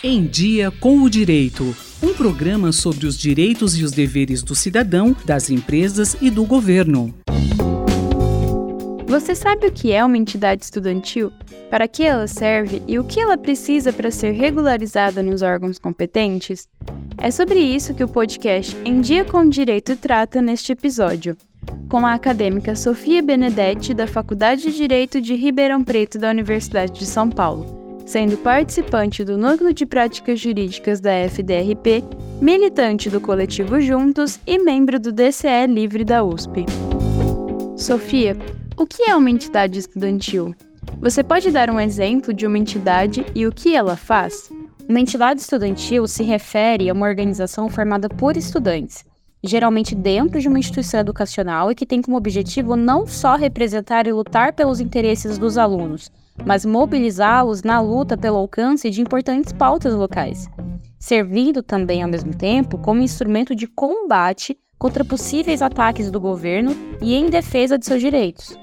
Em Dia com o Direito. Um programa sobre os direitos e os deveres do cidadão, das empresas e do governo. Você sabe o que é uma entidade estudantil? Para que ela serve e o que ela precisa para ser regularizada nos órgãos competentes? É sobre isso que o podcast Em Dia com o Direito trata neste episódio, com a acadêmica Sofia Benedetti, da Faculdade de Direito de Ribeirão Preto da Universidade de São Paulo sendo participante do Núcleo de Práticas Jurídicas da FDRP, militante do coletivo Juntos e membro do DCE Livre da USP. Sofia, o que é uma entidade estudantil? Você pode dar um exemplo de uma entidade e o que ela faz? Uma entidade estudantil se refere a uma organização formada por estudantes, geralmente dentro de uma instituição educacional e que tem como objetivo não só representar e lutar pelos interesses dos alunos, mas mobilizá-los na luta pelo alcance de importantes pautas locais, servindo também ao mesmo tempo como instrumento de combate contra possíveis ataques do governo e em defesa de seus direitos.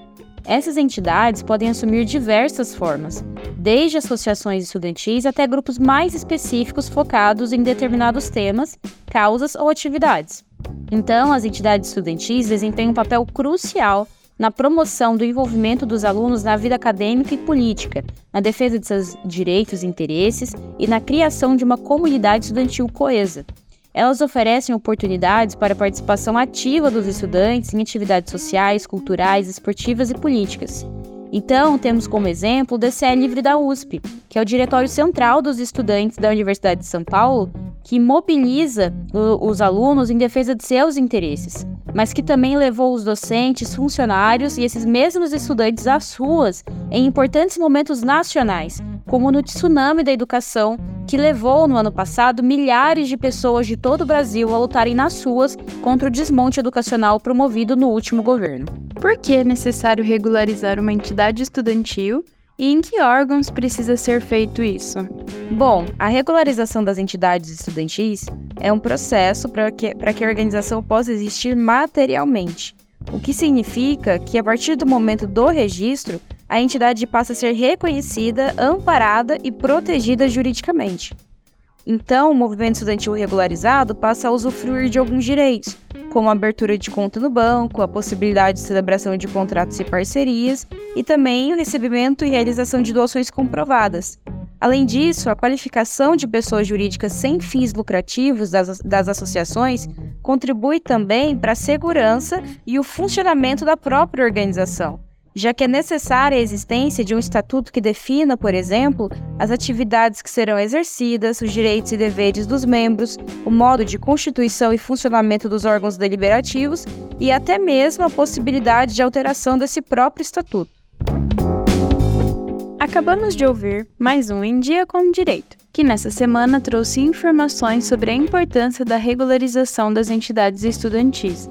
Essas entidades podem assumir diversas formas, desde associações estudantis até grupos mais específicos focados em determinados temas, causas ou atividades. Então, as entidades estudantis desempenham um papel crucial na promoção do envolvimento dos alunos na vida acadêmica e política, na defesa de seus direitos e interesses e na criação de uma comunidade estudantil coesa. Elas oferecem oportunidades para a participação ativa dos estudantes em atividades sociais, culturais, esportivas e políticas. Então, temos como exemplo o DCE Livre da USP, que é o Diretório Central dos Estudantes da Universidade de São Paulo, que mobiliza os alunos em defesa de seus interesses mas que também levou os docentes, funcionários e esses mesmos estudantes às ruas em importantes momentos nacionais, como no tsunami da educação, que levou no ano passado milhares de pessoas de todo o Brasil a lutarem nas ruas contra o desmonte educacional promovido no último governo. Por que é necessário regularizar uma entidade estudantil e em que órgãos precisa ser feito isso? Bom, a regularização das entidades estudantis é um processo para que, que a organização possa existir materialmente, o que significa que, a partir do momento do registro, a entidade passa a ser reconhecida, amparada e protegida juridicamente. Então, o movimento estudantil regularizado passa a usufruir de alguns direitos, como a abertura de conta no banco, a possibilidade de celebração de contratos e parcerias, e também o recebimento e realização de doações comprovadas. Além disso, a qualificação de pessoas jurídicas sem fins lucrativos das, das associações contribui também para a segurança e o funcionamento da própria organização já que é necessária a existência de um estatuto que defina, por exemplo, as atividades que serão exercidas, os direitos e deveres dos membros, o modo de constituição e funcionamento dos órgãos deliberativos e até mesmo a possibilidade de alteração desse próprio estatuto. Acabamos de ouvir mais um Em Dia com Direito, que nessa semana trouxe informações sobre a importância da regularização das entidades estudantis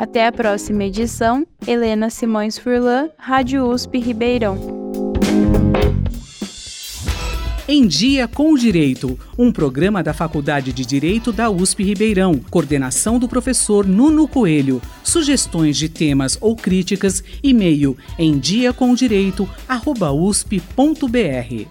até a próxima edição. Helena Simões Furlan, Rádio USP Ribeirão. Em Dia com o Direito, um programa da Faculdade de Direito da USP Ribeirão, coordenação do professor Nuno Coelho. Sugestões de temas ou críticas, e-mail em diacomdireito@usp.br.